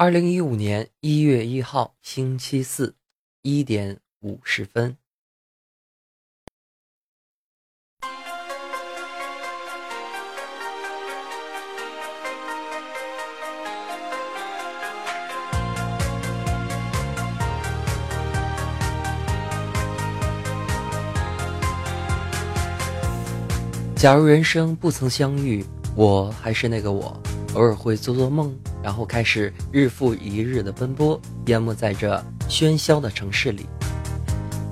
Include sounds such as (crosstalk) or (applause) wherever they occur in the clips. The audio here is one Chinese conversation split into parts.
二零一五年一月一号，星期四，一点五十分。假如人生不曾相遇，我还是那个我。偶尔会做做梦，然后开始日复一日的奔波，淹没在这喧嚣的城市里。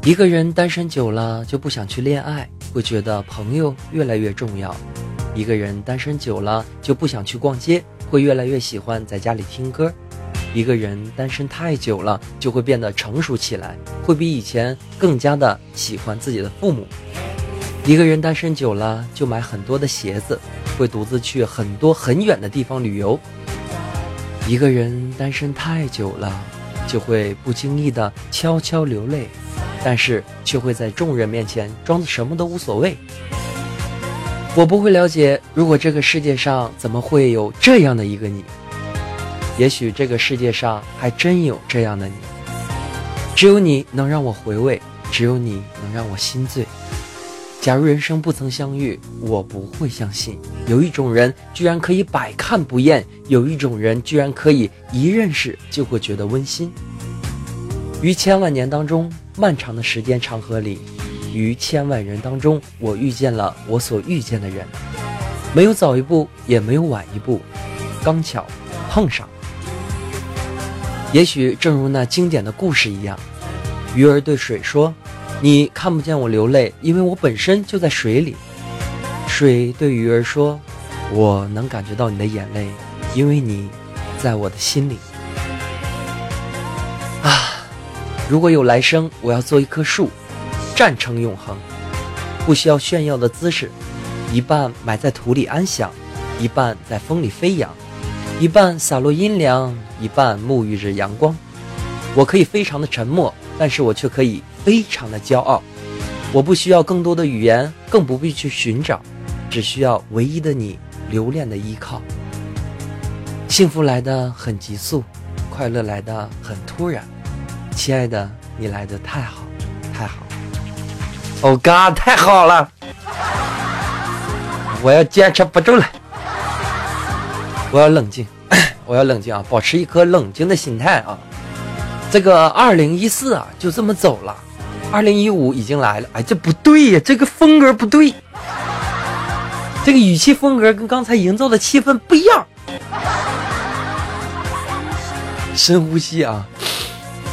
一个人单身久了就不想去恋爱，会觉得朋友越来越重要。一个人单身久了就不想去逛街，会越来越喜欢在家里听歌。一个人单身太久了就会变得成熟起来，会比以前更加的喜欢自己的父母。一个人单身久了就买很多的鞋子。会独自去很多很远的地方旅游。一个人单身太久了，就会不经意的悄悄流泪，但是却会在众人面前装的什么都无所谓。我不会了解，如果这个世界上怎么会有这样的一个你？也许这个世界上还真有这样的你，只有你能让我回味，只有你能让我心醉。假如人生不曾相遇，我不会相信有一种人居然可以百看不厌，有一种人居然可以一认识就会觉得温馨。于千万年当中，漫长的时间长河里，于千万人当中，我遇见了我所遇见的人，没有早一步，也没有晚一步，刚巧碰上。也许正如那经典的故事一样，鱼儿对水说。你看不见我流泪，因为我本身就在水里。水对鱼儿说：“我能感觉到你的眼泪，因为你在我的心里。”啊，如果有来生，我要做一棵树，站成永恒，不需要炫耀的姿势，一半埋在土里安详，一半在风里飞扬，一半洒落阴凉，一半沐浴着阳光。我可以非常的沉默，但是我却可以。非常的骄傲，我不需要更多的语言，更不必去寻找，只需要唯一的你留恋的依靠。幸福来的很急速，快乐来的很突然，亲爱的，你来的太好，太好。Oh God，太好了！我要坚持不住了，我要冷静，(coughs) 我要冷静啊，保持一颗冷静的心态啊。这个二零一四啊，就这么走了。二零一五已经来了，哎，这不对呀，这个风格不对，这个语气风格跟刚才营造的气氛不一样。深呼吸啊，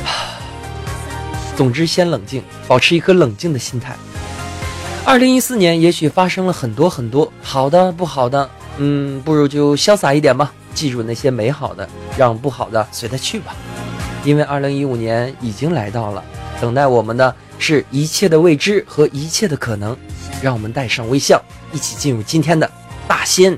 (sighs) 总之先冷静，保持一颗冷静的心态。二零一四年也许发生了很多很多好的不好的，嗯，不如就潇洒一点吧，记住那些美好的，让不好的随它去吧。因为二零一五年已经来到了，等待我们的。是一切的未知和一切的可能，让我们带上微笑，一起进入今天的大仙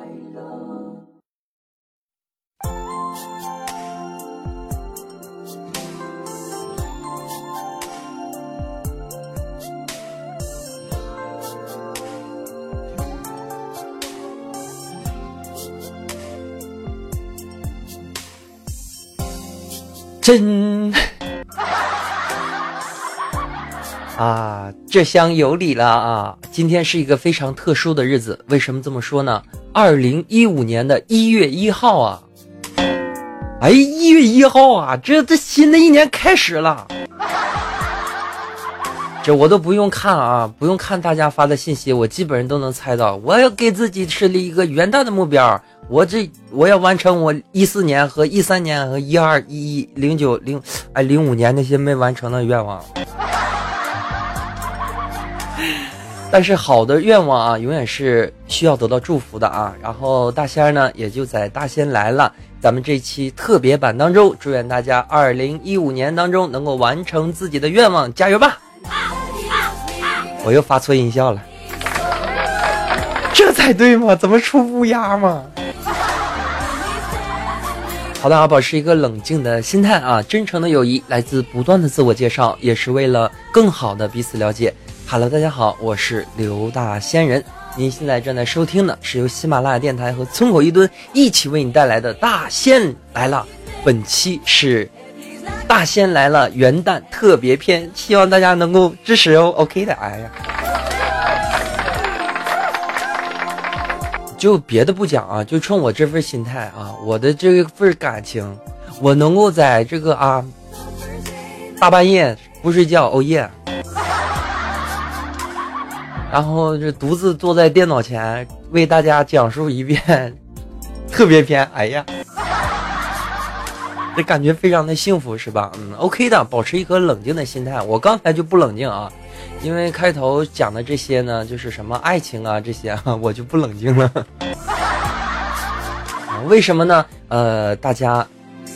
真啊，这厢有礼了啊！今天是一个非常特殊的日子，为什么这么说呢？二零一五年的一月一号啊！哎，一月一号啊，这这新的一年开始了，这我都不用看啊，不用看大家发的信息，我基本上都能猜到。我要给自己设立一个元旦的目标。我这我要完成我一四年和一三年和一二一一零九零哎零五年那些没完成的愿望。但是好的愿望啊，永远是需要得到祝福的啊。然后大仙儿呢，也就在大仙来了咱们这期特别版当中，祝愿大家二零一五年当中能够完成自己的愿望，加油吧！我又发错音效了，这才对吗？怎么出乌鸦吗？好的啊，保持一个冷静的心态啊，真诚的友谊来自不断的自我介绍，也是为了更好的彼此了解。Hello，大家好，我是刘大仙人。您现在正在收听的是由喜马拉雅电台和村口一蹲一起为你带来的《大仙来了》。本期是《大仙来了》元旦特别篇，希望大家能够支持哦。OK 的，哎呀，就别的不讲啊，就冲我这份心态啊，我的这份感情，我能够在这个啊大半夜不睡觉，哦耶。然后就独自坐在电脑前为大家讲述一遍特别篇。哎呀，这感觉非常的幸福，是吧？嗯，OK 的，保持一颗冷静的心态。我刚才就不冷静啊，因为开头讲的这些呢，就是什么爱情啊这些，我就不冷静了。(laughs) 为什么呢？呃，大家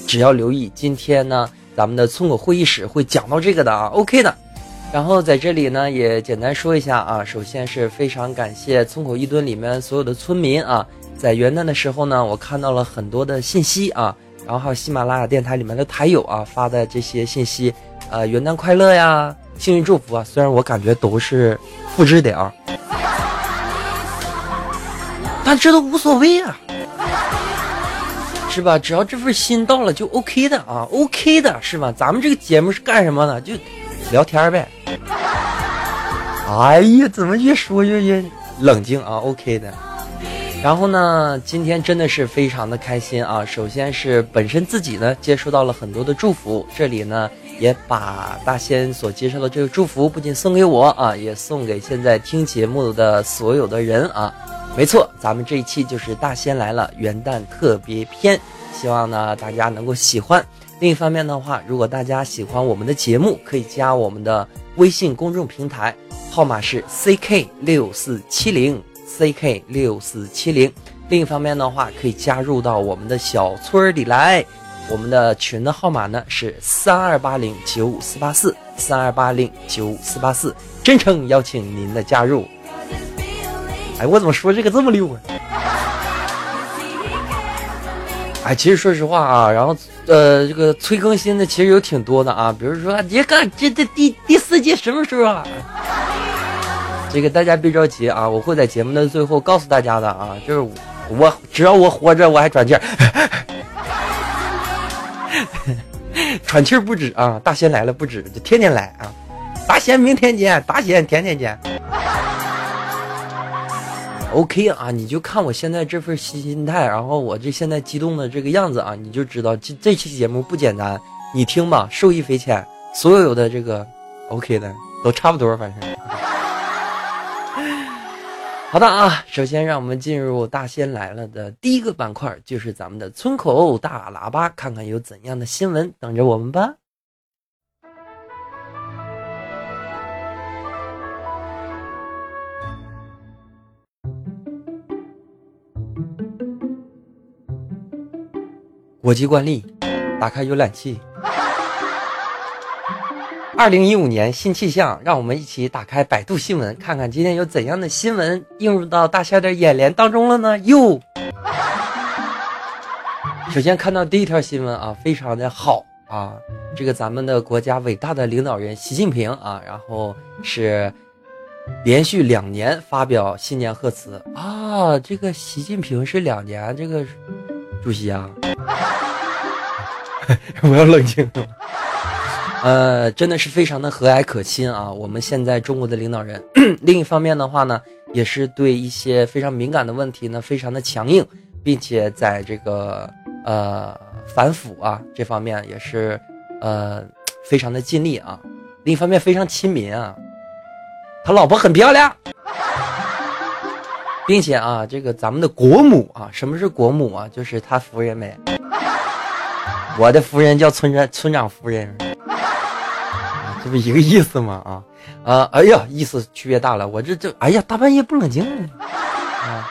只要留意今天呢，咱们的村口会议室会讲到这个的啊。OK 的。然后在这里呢，也简单说一下啊。首先是非常感谢村口一吨里面所有的村民啊，在元旦的时候呢，我看到了很多的信息啊，然后还有喜马拉雅电台里面的台友啊发的这些信息，呃，元旦快乐呀，幸运祝福啊。虽然我感觉都是复制的啊，(laughs) 但这都无所谓啊，是吧？只要这份心到了就 OK 的啊，OK 的是吧？咱们这个节目是干什么的？就聊天呗。(laughs) 哎呀，怎么越说越越冷静啊？OK 的。然后呢，今天真的是非常的开心啊！首先是本身自己呢接收到了很多的祝福，这里呢也把大仙所接受的这个祝福不仅送给我啊，也送给现在听节目的所有的人啊。没错，咱们这一期就是大仙来了元旦特别篇，希望呢大家能够喜欢。另一方面的话，如果大家喜欢我们的节目，可以加我们的微信公众平台。号码是 ck 六四七零 ck 六四七零。另一方面的话，可以加入到我们的小村里来。我们的群的号码呢是三二八零九五四八四三二八零九五四八四。真诚邀请您的加入。哎，我怎么说这个这么溜啊？哎，其实说实话啊，然后呃，这个催更新的其实有挺多的啊，比如说这个这这第第四季什么时候啊？这个大家别着急啊，我会在节目的最后告诉大家的啊，就是我只要我活着，我还喘气儿，(laughs) 喘气儿不止啊，大仙来了不止，就天天来啊，大仙明天见，大仙天天见。OK 啊，你就看我现在这份心态，然后我这现在激动的这个样子啊，你就知道这这期节目不简单，你听吧，受益匪浅，所有的这个 OK 的都差不多，反正。好的啊，首先让我们进入大仙来了的第一个板块，就是咱们的村口大喇叭，看看有怎样的新闻等着我们吧。国际惯例，打开浏览器。二零一五年新气象，让我们一起打开百度新闻，看看今天有怎样的新闻映入到大家的眼帘当中了呢？哟，首先看到第一条新闻啊，非常的好啊，这个咱们的国家伟大的领导人习近平啊，然后是连续两年发表新年贺词啊，这个习近平是两年这个主席啊，(laughs) (laughs) 我要冷静。呃，真的是非常的和蔼可亲啊！我们现在中国的领导人，(clears throat) 另一方面的话呢，也是对一些非常敏感的问题呢，非常的强硬，并且在这个呃反腐啊这方面也是呃非常的尽力啊。另一方面非常亲民啊，他老婆很漂亮，并且啊，这个咱们的国母啊，什么是国母啊？就是他夫人呗。我的夫人叫村长村长夫人。这不一个意思吗？啊，啊，哎呀，意思区别大了，我这这，哎呀，大半夜不冷静啊。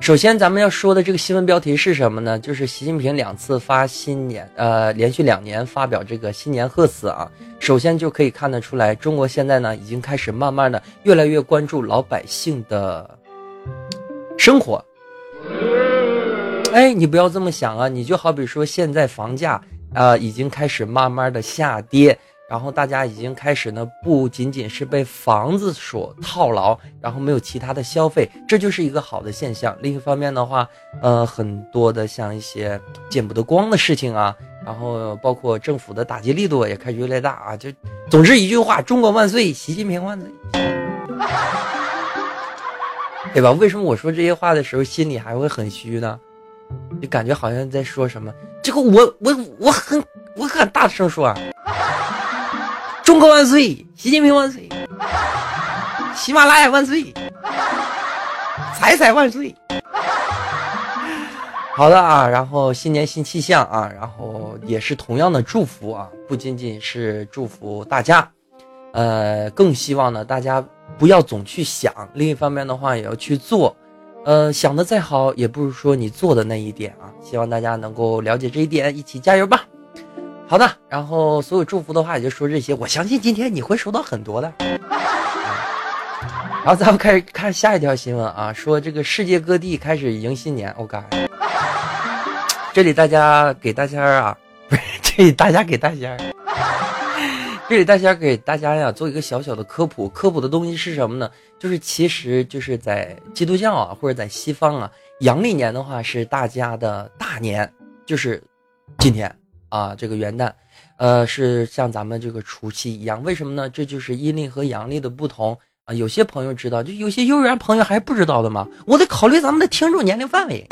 首先，咱们要说的这个新闻标题是什么呢？就是习近平两次发新年，呃，连续两年发表这个新年贺词啊。首先就可以看得出来，中国现在呢已经开始慢慢的越来越关注老百姓的生活。哎，你不要这么想啊，你就好比说现在房价啊已经开始慢慢的下跌。然后大家已经开始呢，不仅仅是被房子所套牢，然后没有其他的消费，这就是一个好的现象。另一方面的话，呃，很多的像一些见不得光的事情啊，然后包括政府的打击力度也开始越来越大啊。就总之一句话，中国万岁，习近平万岁，对吧？为什么我说这些话的时候心里还会很虚呢？就感觉好像在说什么？这个我我我很我很大声说啊。中国万岁！习近平万岁！喜马拉雅万岁！彩彩万岁！好的啊，然后新年新气象啊，然后也是同样的祝福啊，不仅仅是祝福大家，呃，更希望呢大家不要总去想，另一方面的话也要去做，呃，想的再好也不如说你做的那一点啊，希望大家能够了解这一点，一起加油吧。好的，然后所有祝福的话也就说这些。我相信今天你会收到很多的。(laughs) 然后咱们开始看下一条新闻啊，说这个世界各地开始迎新年。我靠，这里大家给大家啊，不 (laughs) 是这里大家给大家，这里大家给大家呀做一个小小的科普。科普的东西是什么呢？就是其实就是在基督教啊或者在西方啊，阳历年的话是大家的大年，就是今天。啊，这个元旦，呃，是像咱们这个除夕一样，为什么呢？这就是阴历和阳历的不同啊。有些朋友知道，就有些幼儿园朋友还不知道的吗？我得考虑咱们的听众年龄范围。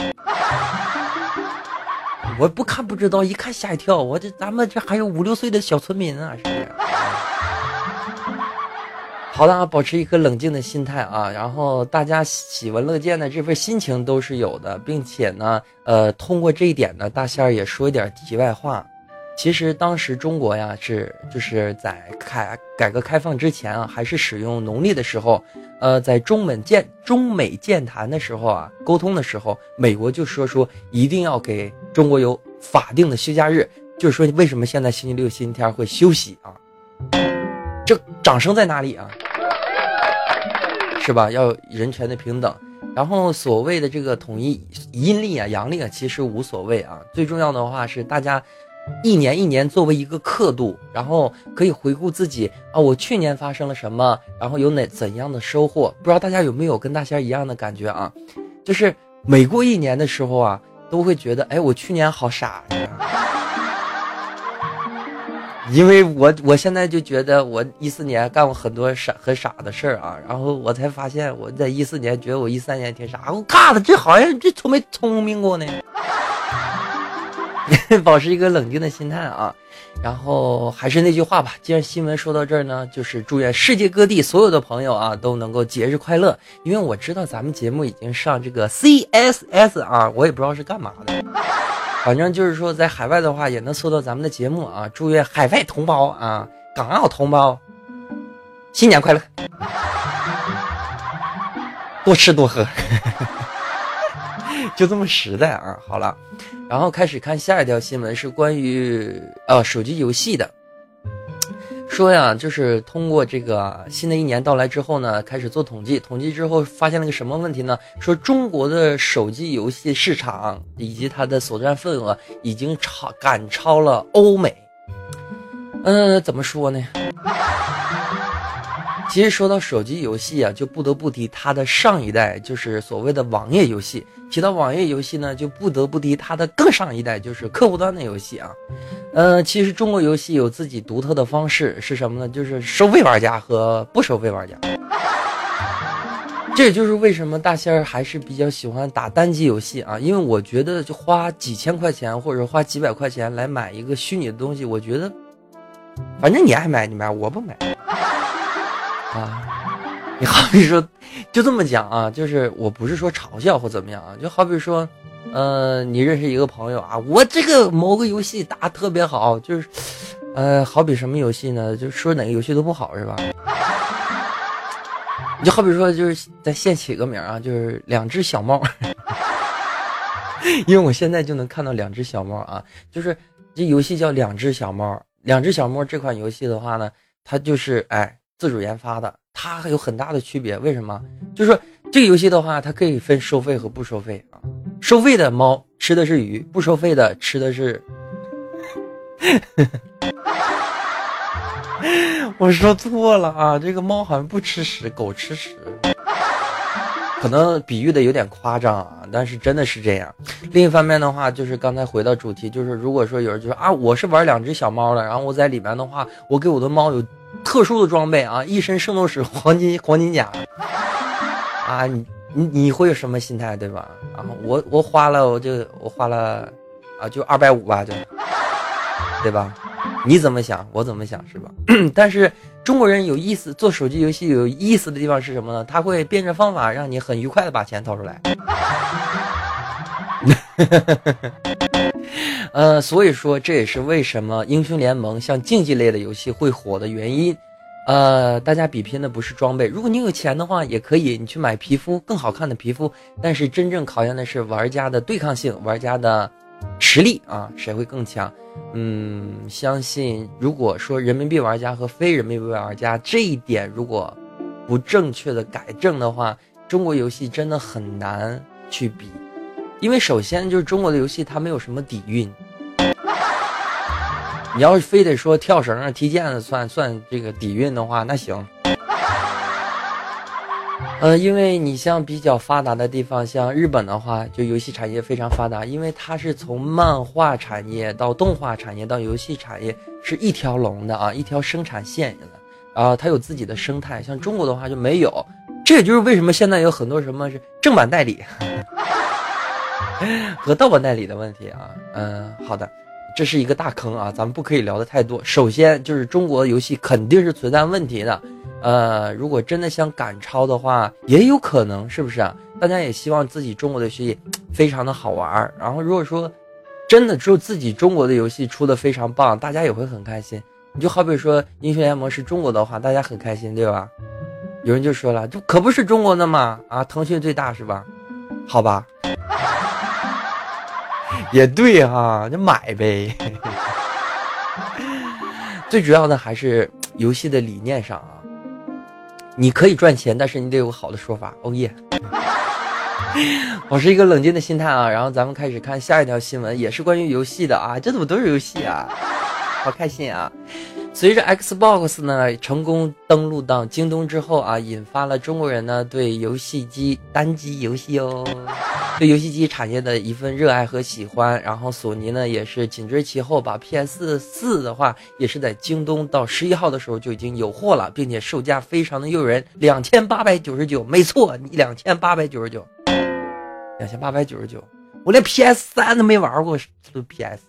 我不看不知道，一看吓一跳。我这咱们这还有五六岁的小村民啊，是不是？(laughs) 好的啊，保持一颗冷静的心态啊，然后大家喜闻乐见的这份心情都是有的，并且呢，呃，通过这一点呢，大仙儿也说一点题外话。其实当时中国呀是就是在开改革开放之前啊，还是使用农历的时候，呃，在中美建中美建谈的时候啊，沟通的时候，美国就说说一定要给中国有法定的休假日，就是说为什么现在星期六、星期天会休息啊？这掌声在哪里啊？是吧？要人权的平等，然后所谓的这个统一阴历啊、阳历啊，其实无所谓啊。最重要的话是大家一年一年作为一个刻度，然后可以回顾自己啊，我去年发生了什么，然后有哪怎样的收获？不知道大家有没有跟大仙一样的感觉啊？就是每过一年的时候啊，都会觉得，哎，我去年好傻呀。(laughs) 因为我我现在就觉得我一四年干过很多傻很傻的事儿啊，然后我才发现我在一四年觉得我一三年挺傻，我嘎的这好像这从没聪明过呢。(laughs) 保持一个冷静的心态啊，然后还是那句话吧，既然新闻说到这儿呢，就是祝愿世界各地所有的朋友啊都能够节日快乐。因为我知道咱们节目已经上这个 CSS 啊，我也不知道是干嘛的。(laughs) 反正就是说，在海外的话也能搜到咱们的节目啊！祝愿海外同胞啊，港澳同胞新年快乐，(laughs) 多吃多喝，就这么实在啊！好了，然后开始看下一条新闻，是关于呃手机游戏的。说呀，就是通过这个新的一年到来之后呢，开始做统计，统计之后发现了个什么问题呢？说中国的手机游戏市场以及它的所占份额已经超赶超了欧美。嗯，怎么说呢？其实说到手机游戏啊，就不得不提它的上一代，就是所谓的网页游戏。提到网页游戏呢，就不得不提它的更上一代，就是客户端的游戏啊。呃，其实中国游戏有自己独特的方式，是什么呢？就是收费玩家和不收费玩家。这也就是为什么大仙儿还是比较喜欢打单机游戏啊，因为我觉得就花几千块钱或者花几百块钱来买一个虚拟的东西，我觉得，反正你爱买你买，我不买。啊，你好比说，就这么讲啊，就是我不是说嘲笑或怎么样啊，就好比说，呃，你认识一个朋友啊，我这个某个游戏打特别好，就是，呃，好比什么游戏呢？就说哪个游戏都不好是吧？你就好比说，就是在现起个名啊，就是两只小猫，(laughs) 因为我现在就能看到两只小猫啊，就是这游戏叫两只小猫。两只小猫这款游戏的话呢，它就是哎自主研发的，它还有很大的区别。为什么？就是说这个游戏的话，它可以分收费和不收费啊。收费的猫吃的是鱼，不收费的吃的是。(laughs) 我说错了啊，这个猫好像不吃屎，狗吃屎。可能比喻的有点夸张啊，但是真的是这样。另一方面的话，就是刚才回到主题，就是如果说有人就说啊，我是玩两只小猫的，然后我在里面的话，我给我的猫有特殊的装备啊，一身圣斗士黄金黄金甲啊，你你你会有什么心态对吧？然后我我花了我就我花了啊，就二百五吧，就对吧？你怎么想，我怎么想是吧？(clears throat) 但是中国人有意思，做手机游戏有意思的地方是什么呢？他会变着方法让你很愉快的把钱掏出来。(laughs) 呃，所以说这也是为什么英雄联盟像竞技类的游戏会火的原因。呃，大家比拼的不是装备，如果你有钱的话，也可以你去买皮肤更好看的皮肤，但是真正考验的是玩家的对抗性，玩家的实力啊，谁会更强？嗯，相信如果说人民币玩家和非人民币玩家这一点如果不正确的改正的话，中国游戏真的很难去比，因为首先就是中国的游戏它没有什么底蕴。你要是非得说跳绳、踢毽子算算这个底蕴的话，那行。呃，因为你像比较发达的地方，像日本的话，就游戏产业非常发达，因为它是从漫画产业到动画产业到游戏产业是一条龙的啊，一条生产线的，然后它有自己的生态。像中国的话就没有，这也就是为什么现在有很多什么是正版代理 (laughs) 和盗版代理的问题啊。嗯，好的，这是一个大坑啊，咱们不可以聊的太多。首先就是中国游戏肯定是存在问题的。呃，如果真的想赶超的话，也有可能，是不是啊？大家也希望自己中国的游戏非常的好玩儿。然后，如果说真的只有自己中国的游戏出的非常棒，大家也会很开心。你就好比说英雄联盟是中国的话，大家很开心，对吧？有人就说了，这可不是中国的嘛，啊，腾讯最大是吧？好吧，(laughs) 也对哈，就买呗。(laughs) 最主要的还是游戏的理念上啊。你可以赚钱，但是你得有个好的说法。哦耶！(laughs) 保持一个冷静的心态啊，然后咱们开始看下一条新闻，也是关于游戏的啊。这怎么都是游戏啊？好开心啊！随着 Xbox 呢成功登陆到京东之后啊，引发了中国人呢对游戏机单机游戏哦，(laughs) 对游戏机产业的一份热爱和喜欢。然后索尼呢也是紧追其后，把 PS 四的话也是在京东到十一号的时候就已经有货了，并且售价非常的诱人，两千八百九十九，没错，你两千八百九十九，两千八百九十九，我连 PS 三都没玩过，都 PS。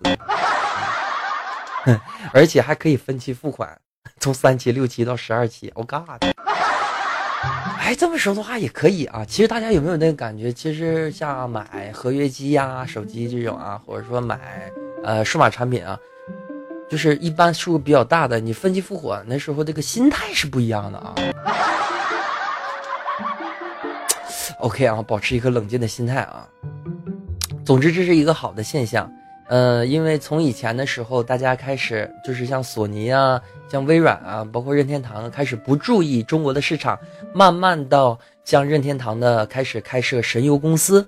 (laughs) 而且还可以分期付款，从三期、六期到十二期，我嘎的。(laughs) 哎，这么说的话也可以啊。其实大家有没有那个感觉？其实像买合约机呀、手机这种啊，或者说买呃数码产品啊，就是一般数额比较大的，你分期付款那时候这个心态是不一样的啊。OK 啊，保持一颗冷静的心态啊。总之，这是一个好的现象。呃，因为从以前的时候，大家开始就是像索尼啊、像微软啊，包括任天堂开始不注意中国的市场，慢慢到像任天堂的开始开设神游公司。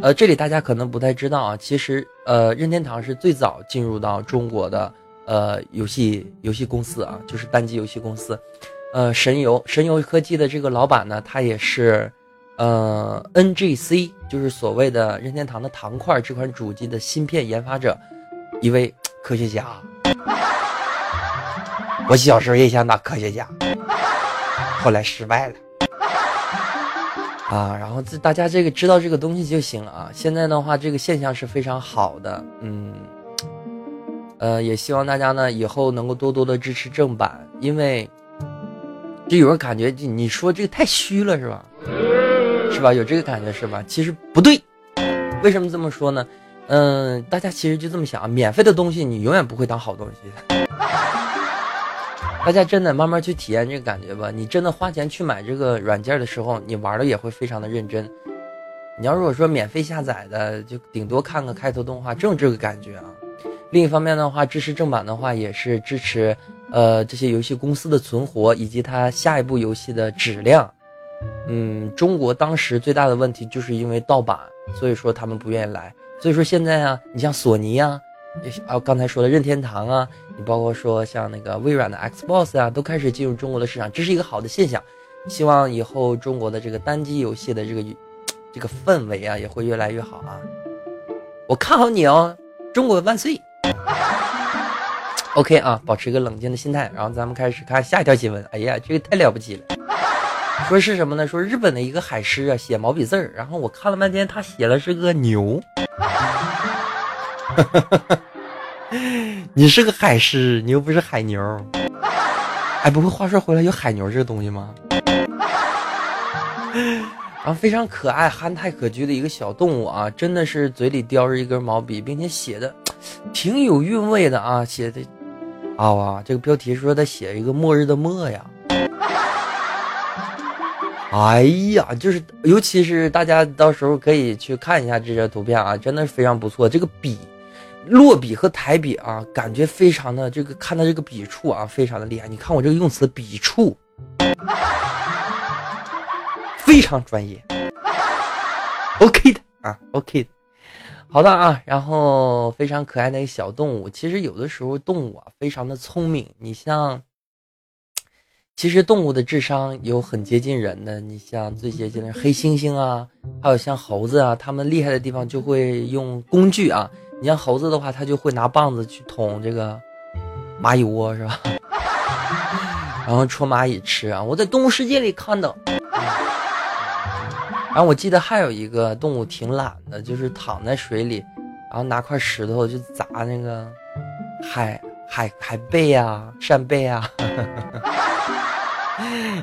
呃，这里大家可能不太知道啊，其实呃，任天堂是最早进入到中国的呃游戏游戏公司啊，就是单机游戏公司。呃，神游神游科技的这个老板呢，他也是。呃，NGC 就是所谓的任天堂的糖块这款主机的芯片研发者，一位科学家。我小时候也想当科学家，后来失败了。啊，然后这大家这个知道这个东西就行了啊。现在的话，这个现象是非常好的，嗯，呃，也希望大家呢以后能够多多的支持正版，因为就有人感觉你说这个太虚了，是吧？是吧？有这个感觉是吧？其实不对，为什么这么说呢？嗯，大家其实就这么想，免费的东西你永远不会当好东西。大家真的慢慢去体验这个感觉吧。你真的花钱去买这个软件的时候，你玩的也会非常的认真。你要如果说免费下载的，就顶多看个开头动画，正这个感觉啊。另一方面的话，支持正版的话，也是支持呃这些游戏公司的存活以及它下一部游戏的质量。嗯，中国当时最大的问题就是因为盗版，所以说他们不愿意来。所以说现在啊，你像索尼啊，啊刚才说的任天堂啊，你包括说像那个微软的 Xbox 啊，都开始进入中国的市场，这是一个好的现象。希望以后中国的这个单机游戏的这个 (tsk) 这个氛围啊，也会越来越好啊。我看好你哦，中国万岁！OK 啊，保持一个冷静的心态，然后咱们开始看下一条新闻。哎呀，这个太了不起了！说是什么呢？说日本的一个海狮啊，写毛笔字儿，然后我看了半天，他写的是个牛。(laughs) 你是个海狮，你又不是海牛。哎，不过话说回来，有海牛这个东西吗？(laughs) 啊非常可爱、憨态可掬的一个小动物啊，真的是嘴里叼着一根毛笔，并且写的 (tsk) 挺有韵味的啊，写的啊哇，这个标题说他写一个末日的末呀。哎呀，就是尤其是大家到时候可以去看一下这些图片啊，真的是非常不错。这个笔，落笔和抬笔啊，感觉非常的这个看到这个笔触啊，非常的厉害。你看我这个用词，笔触 (laughs) 非常专业。OK 的啊，OK 的，好的啊。然后非常可爱的一个小动物，其实有的时候动物啊，非常的聪明。你像。其实动物的智商有很接近人的，你像最接近的黑猩猩啊，还有像猴子啊，它们厉害的地方就会用工具啊。你像猴子的话，它就会拿棒子去捅这个蚂蚁窝，是吧？(laughs) 然后戳蚂蚁吃啊。我在动物世界里看到。然后我记得还有一个动物挺懒的，就是躺在水里，然后拿块石头就砸那个海海海贝啊、扇贝啊。(laughs)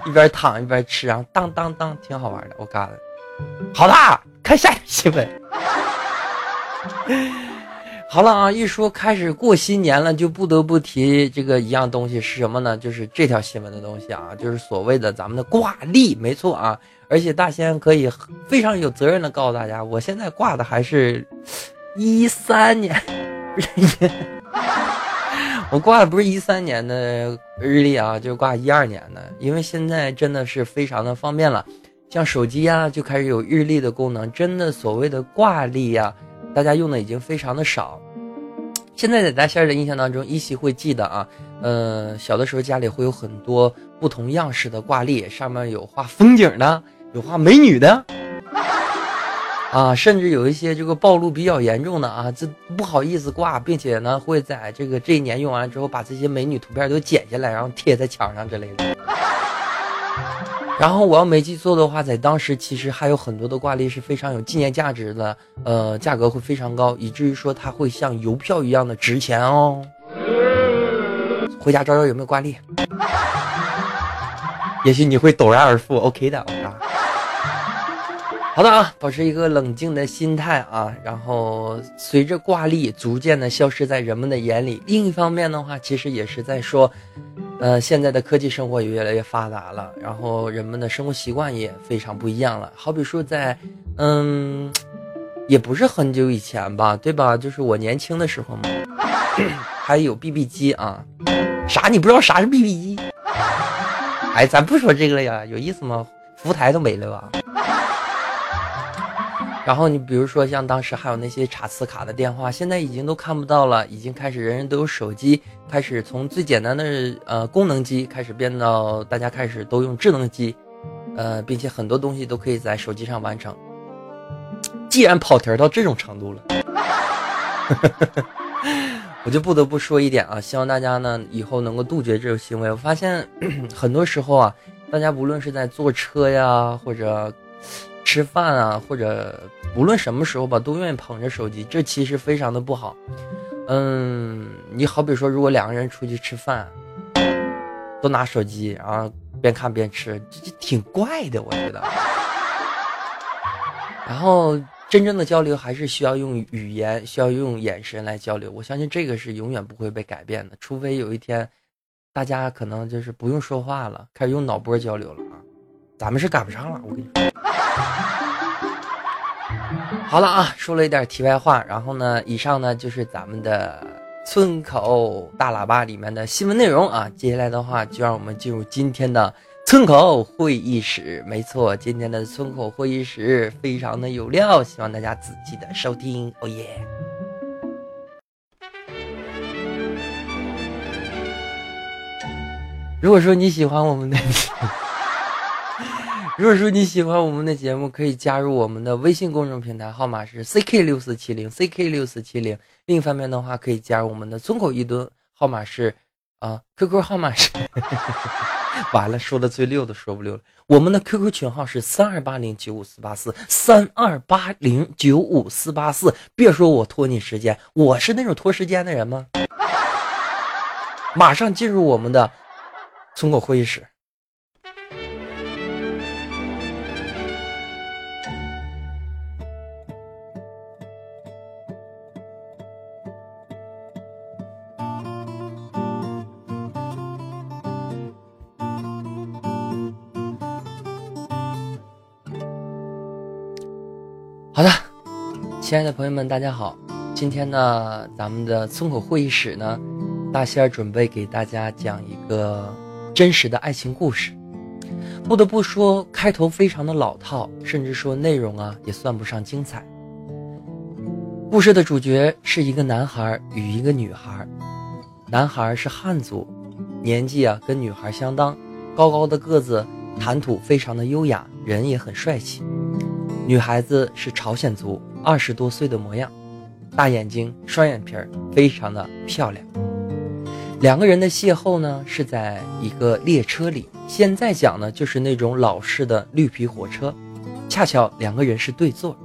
一边躺一边吃，然后当当当，挺好玩的。我干了，好啦，看下一条新闻。好了啊，一说开始过新年了，就不得不提这个一样东西是什么呢？就是这条新闻的东西啊，就是所谓的咱们的挂历，没错啊。而且大仙可以非常有责任的告诉大家，我现在挂的还是一三年，不是。我挂的不是一三年的日历啊，就是挂一二年的，因为现在真的是非常的方便了，像手机啊就开始有日历的功能，真的所谓的挂历呀，大家用的已经非常的少。现在在大仙的印象当中，依稀会记得啊，呃，小的时候家里会有很多不同样式的挂历，上面有画风景的，有画美女的。啊，甚至有一些这个暴露比较严重的啊，这不好意思挂，并且呢会在这个这一年用完之后，把这些美女图片都剪下来，然后贴在墙上之类的。然后我要没记错的话，在当时其实还有很多的挂历是非常有纪念价值的，呃，价格会非常高，以至于说它会像邮票一样的值钱哦。回家找找有没有挂历，(laughs) 也许你会陡然而富。OK 的，好的啊，保持一个冷静的心态啊，然后随着挂历逐渐的消失在人们的眼里。另一方面的话，其实也是在说，呃，现在的科技生活也越来越发达了，然后人们的生活习惯也非常不一样了。好比说在，嗯，也不是很久以前吧，对吧？就是我年轻的时候嘛，还有 BB 机啊，啥？你不知道啥是 BB 机？哎，咱不说这个了呀，有意思吗？服务台都没了吧？然后你比如说像当时还有那些查磁卡的电话，现在已经都看不到了，已经开始人人都有手机，开始从最简单的呃功能机开始变到大家开始都用智能机，呃，并且很多东西都可以在手机上完成。既然跑题到这种程度了，(laughs) 我就不得不说一点啊，希望大家呢以后能够杜绝这种行为。我发现 (clears throat) 很多时候啊，大家无论是在坐车呀，或者。吃饭啊，或者无论什么时候吧，都愿意捧着手机，这其实非常的不好。嗯，你好比说，如果两个人出去吃饭，都拿手机，然后边看边吃，这这挺怪的，我觉得。(laughs) 然后真正的交流还是需要用语言，需要用眼神来交流。我相信这个是永远不会被改变的，除非有一天大家可能就是不用说话了，开始用脑波交流了啊。咱们是赶不上了，我跟你说。(laughs) 好了啊，说了一点题外话，然后呢，以上呢就是咱们的村口大喇叭里面的新闻内容啊。接下来的话，就让我们进入今天的村口会议室。没错，今天的村口会议室非常的有料，希望大家仔细的收听。哦耶！如果说你喜欢我们的，(laughs) 如果说你喜欢我们的节目，可以加入我们的微信公众平台，号码是 ck 六四七零 ck 六四七零。另一方面的话，可以加入我们的村口一吨，号码是啊，QQ 号码是，(laughs) 完了，说的最溜的说不溜了。我们的 QQ 群号是三二八零九五四八四三二八零九五四八四。别说我拖你时间，我是那种拖时间的人吗？马上进入我们的。村口会议室。好的，亲爱的朋友们，大家好。今天呢，咱们的村口会议室呢，大仙儿准备给大家讲一个。真实的爱情故事，不得不说开头非常的老套，甚至说内容啊也算不上精彩。故事的主角是一个男孩与一个女孩，男孩是汉族，年纪啊跟女孩相当，高高的个子，谈吐非常的优雅，人也很帅气。女孩子是朝鲜族，二十多岁的模样，大眼睛，双眼皮儿，非常的漂亮。两个人的邂逅呢，是在一个列车里。现在讲呢，就是那种老式的绿皮火车，恰巧两个人是对座，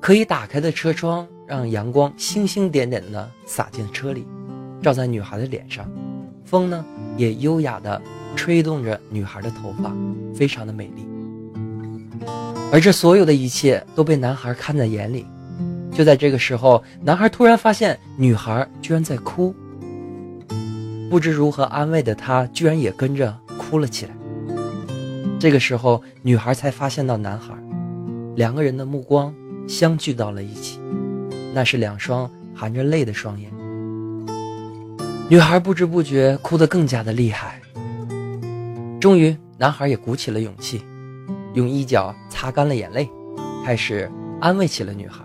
可以打开的车窗让阳光星星点点的洒进车里，照在女孩的脸上，风呢也优雅的吹动着女孩的头发，非常的美丽。而这所有的一切都被男孩看在眼里。就在这个时候，男孩突然发现女孩居然在哭。不知如何安慰的他，居然也跟着哭了起来。这个时候，女孩才发现到男孩，两个人的目光相聚到了一起，那是两双含着泪的双眼。女孩不知不觉哭得更加的厉害。终于，男孩也鼓起了勇气，用衣角擦干了眼泪，开始安慰起了女孩。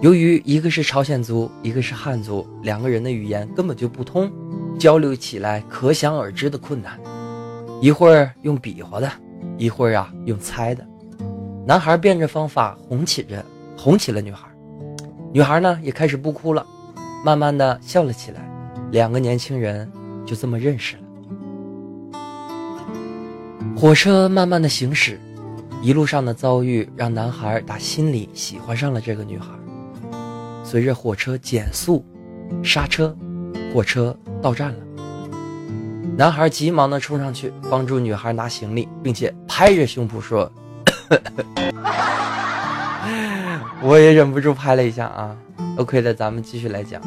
由于一个是朝鲜族，一个是汉族，两个人的语言根本就不通。交流起来可想而知的困难，一会儿用比划的，一会儿啊用猜的。男孩变着方法哄起着，哄起了女孩。女孩呢也开始不哭了，慢慢的笑了起来。两个年轻人就这么认识了。火车慢慢的行驶，一路上的遭遇让男孩打心里喜欢上了这个女孩。随着火车减速，刹车，火车。到站了，男孩急忙的冲上去帮助女孩拿行李，并且拍着胸脯说：“ (laughs) 我也忍不住拍了一下啊。”OK 的，咱们继续来讲。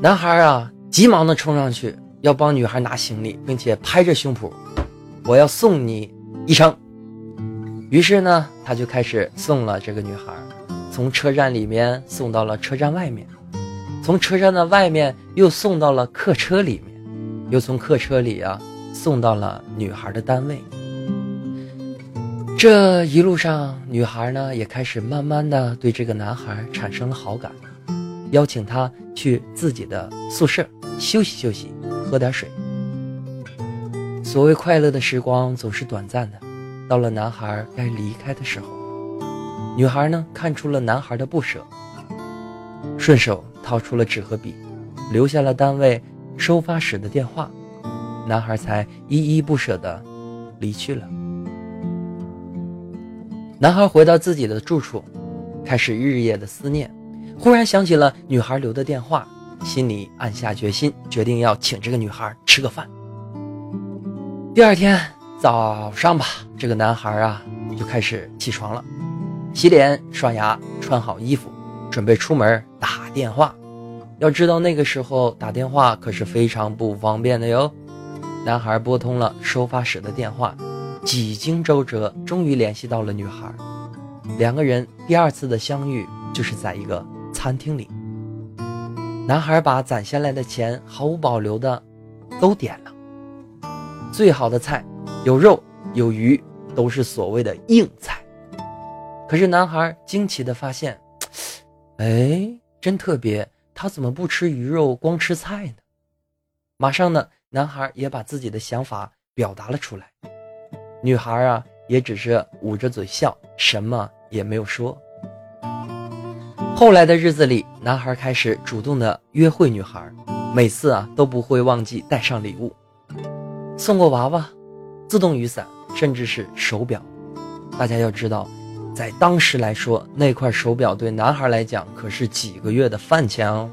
男孩啊，急忙的冲上去要帮女孩拿行李，并且拍着胸脯：“我要送你一程。”于是呢，他就开始送了这个女孩，从车站里面送到了车站外面。从车站的外面又送到了客车里面，又从客车里啊送到了女孩的单位。这一路上，女孩呢也开始慢慢的对这个男孩产生了好感，邀请他去自己的宿舍休息休息，喝点水。所谓快乐的时光总是短暂的，到了男孩该离开的时候，女孩呢看出了男孩的不舍，顺手。掏出了纸和笔，留下了单位收发室的电话，男孩才依依不舍的离去了。男孩回到自己的住处，开始日夜的思念。忽然想起了女孩留的电话，心里暗下决心，决定要请这个女孩吃个饭。第二天早上吧，这个男孩啊就开始起床了，洗脸、刷牙、穿好衣服，准备出门打电话。要知道那个时候打电话可是非常不方便的哟。男孩拨通了收发室的电话，几经周折，终于联系到了女孩。两个人第二次的相遇就是在一个餐厅里。男孩把攒下来的钱毫无保留的都点了，最好的菜有肉有鱼，都是所谓的硬菜。可是男孩惊奇的发现，(tsk) 哎，真特别，他怎么不吃鱼肉，光吃菜呢？马上呢，男孩也把自己的想法表达了出来。女孩啊，也只是捂着嘴笑，什么也没有说。后来的日子里，男孩开始主动的约会女孩，每次啊都不会忘记带上礼物，送过娃娃、自动雨伞，甚至是手表。大家要知道，在当时来说，那块手表对男孩来讲可是几个月的饭钱哦。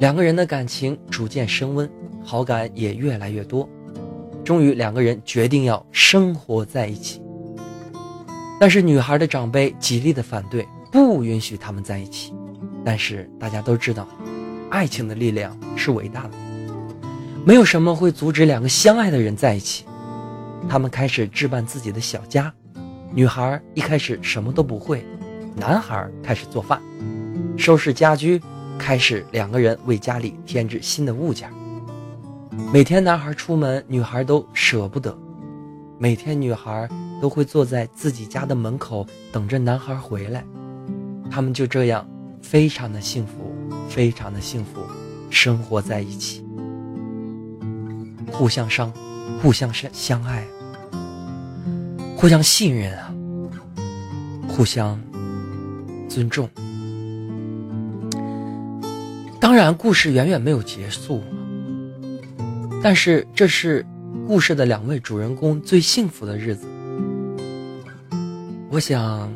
两个人的感情逐渐升温，好感也越来越多，终于两个人决定要生活在一起。但是女孩的长辈极力的反对。不允许他们在一起，但是大家都知道，爱情的力量是伟大的，没有什么会阻止两个相爱的人在一起。他们开始置办自己的小家，女孩一开始什么都不会，男孩开始做饭、收拾家居，开始两个人为家里添置新的物件。每天男孩出门，女孩都舍不得；每天女孩都会坐在自己家的门口等着男孩回来。他们就这样，非常的幸福，非常的幸福，生活在一起，互相伤，互相相相爱，互相信任啊，互相尊重。当然，故事远远没有结束，但是这是故事的两位主人公最幸福的日子。我想，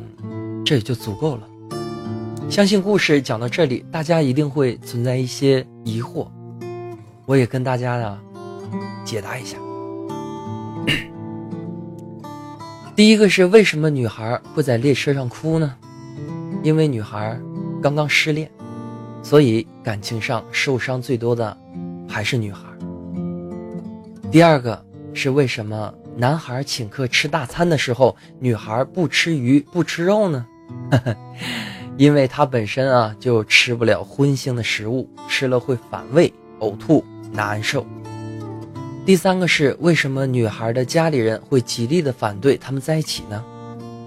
这也就足够了。相信故事讲到这里，大家一定会存在一些疑惑，我也跟大家呢解答一下。(coughs) 第一个是为什么女孩会在列车上哭呢？因为女孩刚刚失恋，所以感情上受伤最多的还是女孩。第二个是为什么男孩请客吃大餐的时候，女孩不吃鱼不吃肉呢？(laughs) 因为他本身啊就吃不了荤腥的食物，吃了会反胃、呕吐、难受。第三个是为什么女孩的家里人会极力的反对他们在一起呢？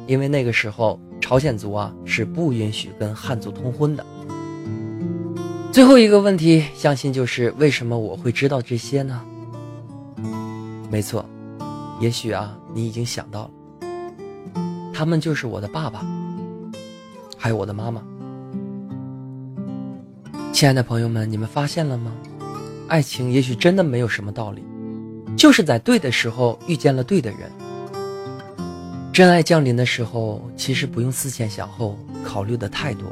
因为那个时候朝鲜族啊是不允许跟汉族通婚的。最后一个问题，相信就是为什么我会知道这些呢？没错，也许啊你已经想到了，他们就是我的爸爸。还有我的妈妈，亲爱的朋友们，你们发现了吗？爱情也许真的没有什么道理，就是在对的时候遇见了对的人。真爱降临的时候，其实不用思前想后，考虑的太多。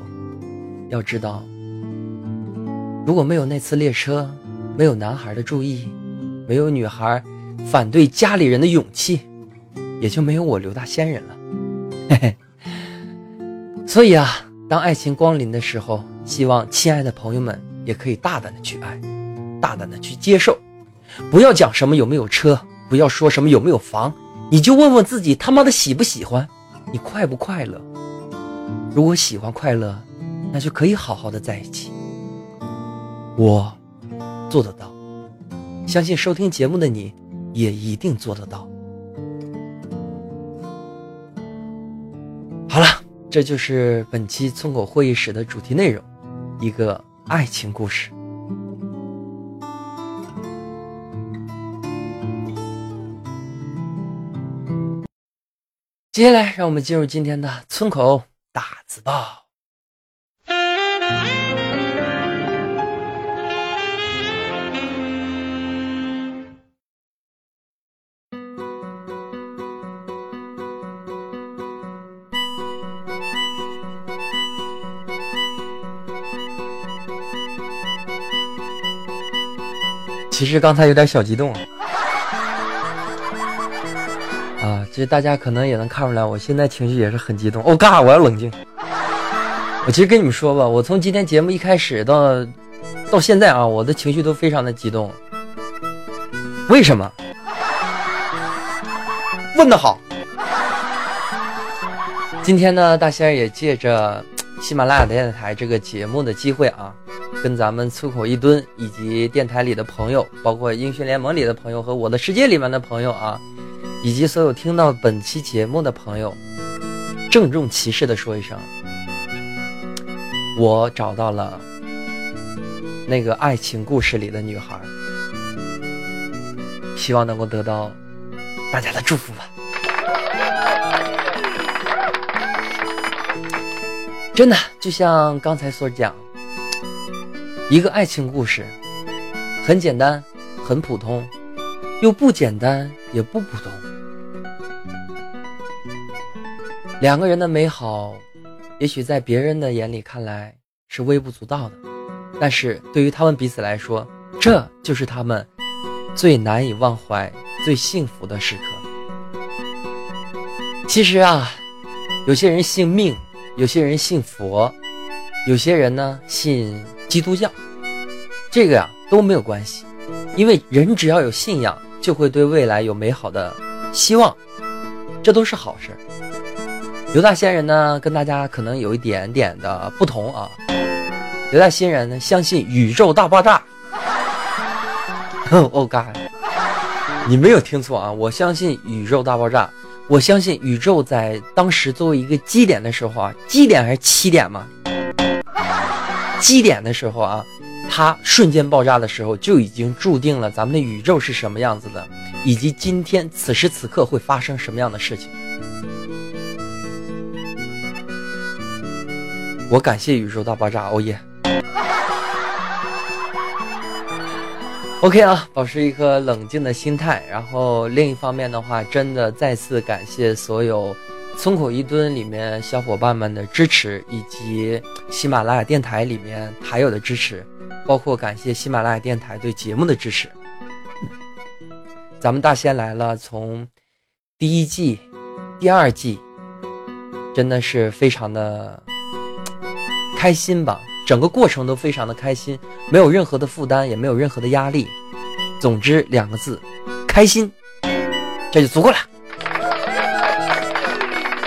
要知道，如果没有那次列车，没有男孩的注意，没有女孩反对家里人的勇气，也就没有我刘大仙人了。嘿嘿。所以啊，当爱情光临的时候，希望亲爱的朋友们也可以大胆的去爱，大胆的去接受，不要讲什么有没有车，不要说什么有没有房，你就问问自己他妈的喜不喜欢，你快不快乐？如果喜欢快乐，那就可以好好的在一起。我做得到，相信收听节目的你也一定做得到。这就是本期村口会议室的主题内容，一个爱情故事。接下来，让我们进入今天的村口打字报。其实刚才有点小激动啊！这大家可能也能看出来，我现在情绪也是很激动。哦，嘎，我要冷静。我其实跟你们说吧，我从今天节目一开始到到现在啊，我的情绪都非常的激动。为什么？问的好。今天呢，大仙儿也借着喜马拉雅电台这个节目的机会啊，跟咱们粗口一吨以及电台里的朋友，包括英雄联盟里的朋友和我的世界里面的朋友啊，以及所有听到本期节目的朋友，郑重其事的说一声，我找到了那个爱情故事里的女孩，希望能够得到大家的祝福吧。真的，就像刚才所讲，一个爱情故事，很简单，很普通，又不简单，也不普通。两个人的美好，也许在别人的眼里看来是微不足道的，但是对于他们彼此来说，这就是他们最难以忘怀、最幸福的时刻。其实啊，有些人信命。有些人信佛，有些人呢信基督教，这个呀都没有关系，因为人只要有信仰，就会对未来有美好的希望，这都是好事。刘大仙人呢跟大家可能有一点点的不同啊，刘大仙人呢相信宇宙大爆炸。(laughs) 哦嘎，你没有听错啊，我相信宇宙大爆炸。我相信宇宙在当时作为一个基点的时候啊，基点还是起点嘛？(laughs) 基点的时候啊，它瞬间爆炸的时候，就已经注定了咱们的宇宙是什么样子的，以及今天此时此刻会发生什么样的事情。我感谢宇宙大爆炸，欧耶！OK 啊，保持一颗冷静的心态。然后另一方面的话，真的再次感谢所有村口一蹲里面小伙伴们的支持，以及喜马拉雅电台里面台友的支持，包括感谢喜马拉雅电台对节目的支持。咱们大仙来了，从第一季、第二季，真的是非常的开心吧。整个过程都非常的开心，没有任何的负担，也没有任何的压力。总之两个字，开心，这就足够了。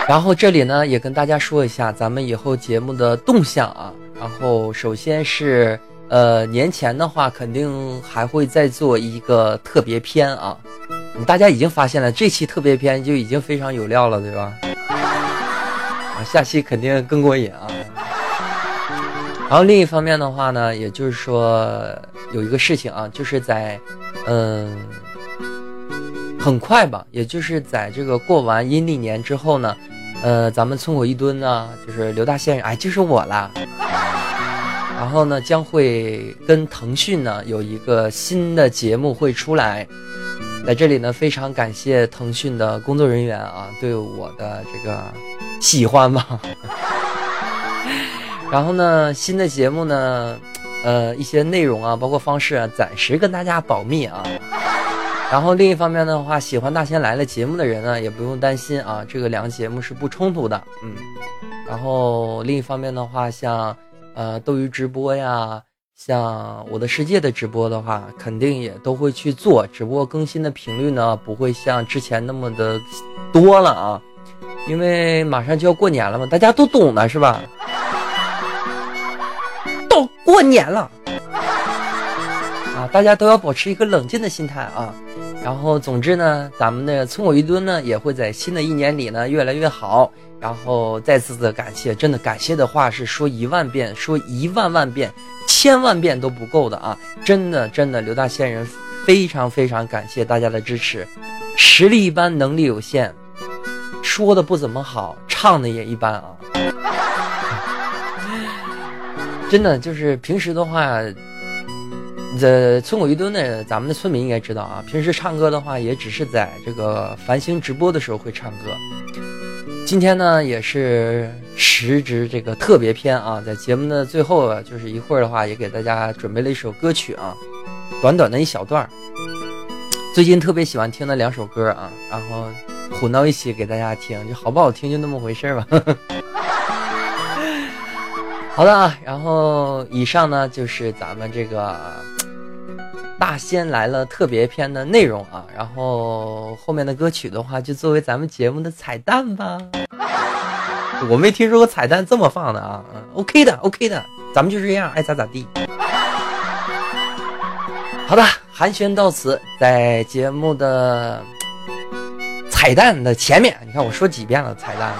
然后这里呢，也跟大家说一下咱们以后节目的动向啊。然后首先是呃年前的话，肯定还会再做一个特别篇啊。大家已经发现了，这期特别篇就已经非常有料了，对吧？啊，下期肯定更过瘾啊。然后另一方面的话呢，也就是说有一个事情啊，就是在，嗯，很快吧，也就是在这个过完阴历年之后呢，呃，咱们村口一蹲呢，就是刘大先生，哎，就是我啦。然后呢，将会跟腾讯呢有一个新的节目会出来，在这里呢，非常感谢腾讯的工作人员啊，对我的这个喜欢吧。(laughs) 然后呢，新的节目呢，呃，一些内容啊，包括方式啊，暂时跟大家保密啊。(laughs) 然后另一方面的话，喜欢大仙来了节目的人呢，也不用担心啊，这个两个节目是不冲突的，嗯。然后另一方面的话，像呃斗鱼直播呀，像我的世界的直播的话，肯定也都会去做，只不过更新的频率呢，不会像之前那么的多了啊，因为马上就要过年了嘛，大家都懂的是吧？(laughs) 到过年了啊！大家都要保持一个冷静的心态啊。然后，总之呢，咱们的村口一吨呢，也会在新的一年里呢越来越好。然后，再次的感谢，真的感谢的话是说一万遍，说一万万遍，千万遍都不够的啊！真的，真的，刘大仙人非常非常感谢大家的支持。实力一般，能力有限，说的不怎么好，唱的也一般啊。(laughs) 真的就是平时的话，这村口一蹲的咱们的村民应该知道啊。平时唱歌的话，也只是在这个繁星直播的时候会唱歌。今天呢，也是时值这个特别篇啊，在节目的最后，就是一会儿的话，也给大家准备了一首歌曲啊，短短的一小段最近特别喜欢听的两首歌啊，然后混到一起给大家听，就好不好听就那么回事吧。(laughs) 好的啊，然后以上呢就是咱们这个大仙来了特别篇的内容啊，然后后面的歌曲的话就作为咱们节目的彩蛋吧。(laughs) 我没听说过彩蛋这么放的啊，OK 的，OK 的，咱们就这样，爱咋咋地。好的，寒暄到此，在节目的彩蛋的前面，你看我说几遍了彩蛋。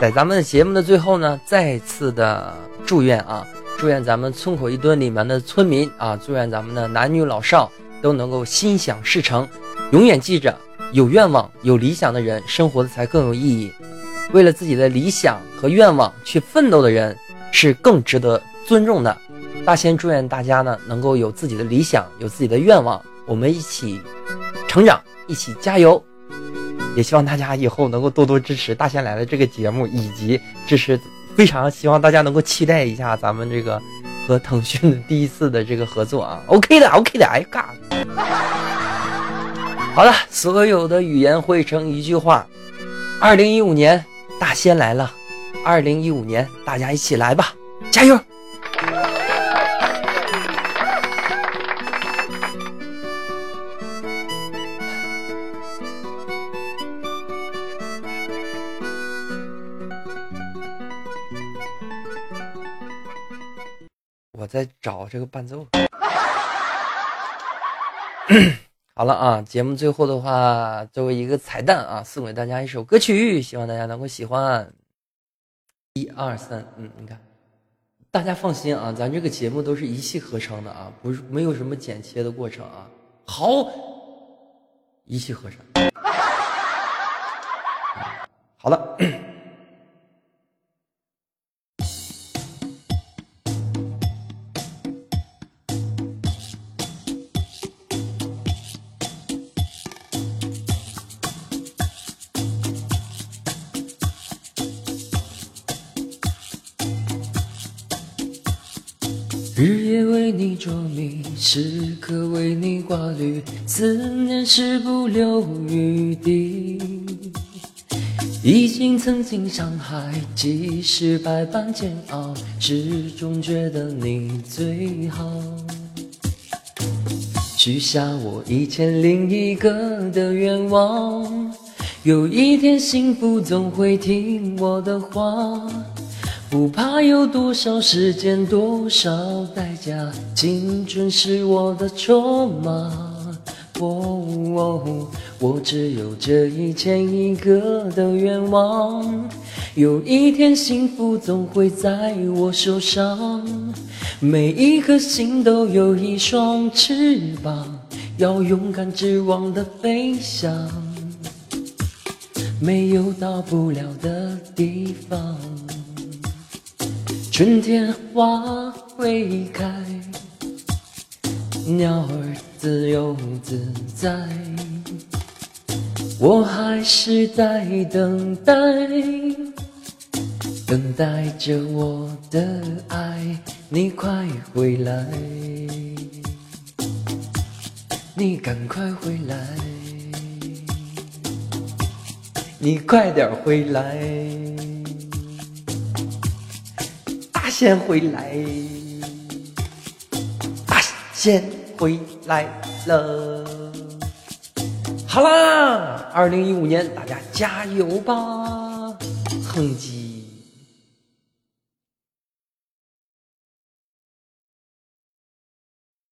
在咱们节目的最后呢，再次的祝愿啊，祝愿咱们村口一墩里面的村民啊，祝愿咱们的男女老少都能够心想事成。永远记着，有愿望、有理想的人，生活的才更有意义。为了自己的理想和愿望去奋斗的人，是更值得尊重的。大仙祝愿大家呢，能够有自己的理想，有自己的愿望，我们一起成长，一起加油。也希望大家以后能够多多支持《大仙来了》这个节目，以及支持，非常希望大家能够期待一下咱们这个和腾讯第一次的这个合作啊。OK 的，OK 的，哎嘎。(laughs) 好了，所有的语言汇成一句话：二零一五年大仙来了，二零一五年大家一起来吧，加油！我在找这个伴奏。(coughs) 好了啊，节目最后的话，作为一个彩蛋啊，送给大家一首歌曲，希望大家能够喜欢。一二三，嗯，你看，大家放心啊，咱这个节目都是一气呵成的啊，不是没有什么剪切的过程啊。好，一气呵成。(coughs) 好了。思念是不留余地。已经曾经伤害，即使百般煎熬，始终觉得你最好。许下我一千零一个的愿望，有一天幸福总会听我的话。不怕有多少时间，多少代价，青春是我的筹码。哦，我只有这一千一个的愿望，有一天幸福总会在我手上。每一颗心都有一双翅膀，要勇敢直往的飞翔，没有到不了的地方。春天花会开，鸟儿自由自在，我还是在等待，等待着我的爱，你快回来，你赶快回来，你快点回来。先回来，大仙回来了。好啦，二零一五年大家加油吧，哼唧。